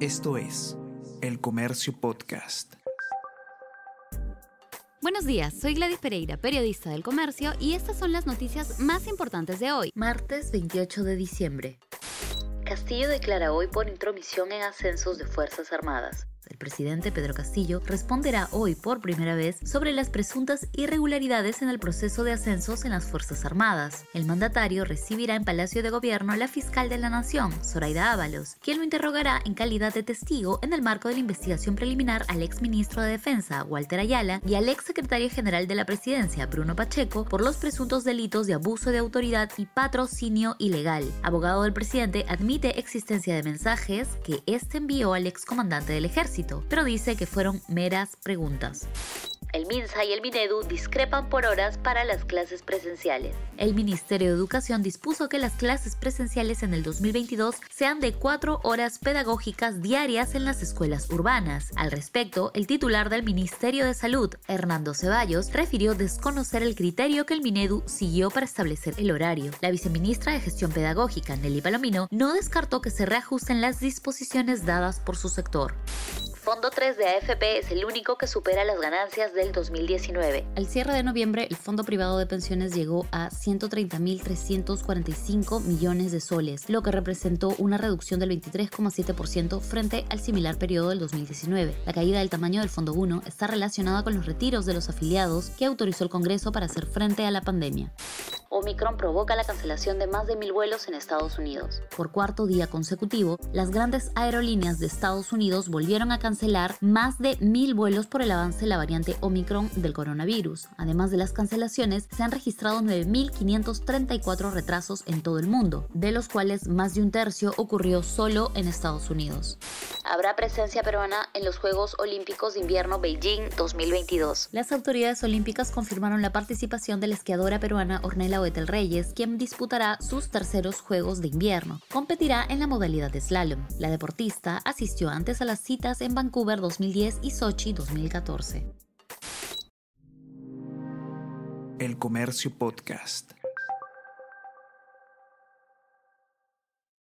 Esto es El Comercio Podcast. Buenos días, soy Gladys Pereira, periodista del Comercio, y estas son las noticias más importantes de hoy, martes 28 de diciembre. Castillo declara hoy por intromisión en ascensos de Fuerzas Armadas. El presidente Pedro Castillo responderá hoy por primera vez sobre las presuntas irregularidades en el proceso de ascensos en las Fuerzas Armadas. El mandatario recibirá en Palacio de Gobierno a la fiscal de la Nación, Zoraida Ábalos, quien lo interrogará en calidad de testigo en el marco de la investigación preliminar al ex ministro de Defensa, Walter Ayala, y al ex secretario general de la presidencia, Bruno Pacheco, por los presuntos delitos de abuso de autoridad y patrocinio ilegal. Abogado del presidente admite existencia de mensajes que este envió al ex comandante del ejército pero dice que fueron meras preguntas. El MINSA y el MINEDU discrepan por horas para las clases presenciales. El Ministerio de Educación dispuso que las clases presenciales en el 2022 sean de cuatro horas pedagógicas diarias en las escuelas urbanas. Al respecto, el titular del Ministerio de Salud, Hernando Ceballos, refirió desconocer el criterio que el MINEDU siguió para establecer el horario. La viceministra de Gestión Pedagógica, Nelly Palomino, no descartó que se reajusten las disposiciones dadas por su sector. Fondo 3 de AFP es el único que supera las ganancias del 2019. Al cierre de noviembre, el fondo privado de pensiones llegó a 130.345 millones de soles, lo que representó una reducción del 23,7% frente al similar periodo del 2019. La caída del tamaño del Fondo 1 está relacionada con los retiros de los afiliados que autorizó el Congreso para hacer frente a la pandemia. Omicron provoca la cancelación de más de mil vuelos en Estados Unidos. Por cuarto día consecutivo, las grandes aerolíneas de Estados Unidos volvieron a cancelar más de mil vuelos por el avance de la variante Omicron del coronavirus. Además de las cancelaciones, se han registrado 9.534 retrasos en todo el mundo, de los cuales más de un tercio ocurrió solo en Estados Unidos habrá presencia peruana en los Juegos Olímpicos de Invierno Beijing 2022. Las autoridades olímpicas confirmaron la participación de la esquiadora peruana Ornella Oetel Reyes, quien disputará sus terceros Juegos de Invierno. Competirá en la modalidad de slalom. La deportista asistió antes a las citas en Vancouver 2010 y Sochi 2014. El Comercio Podcast.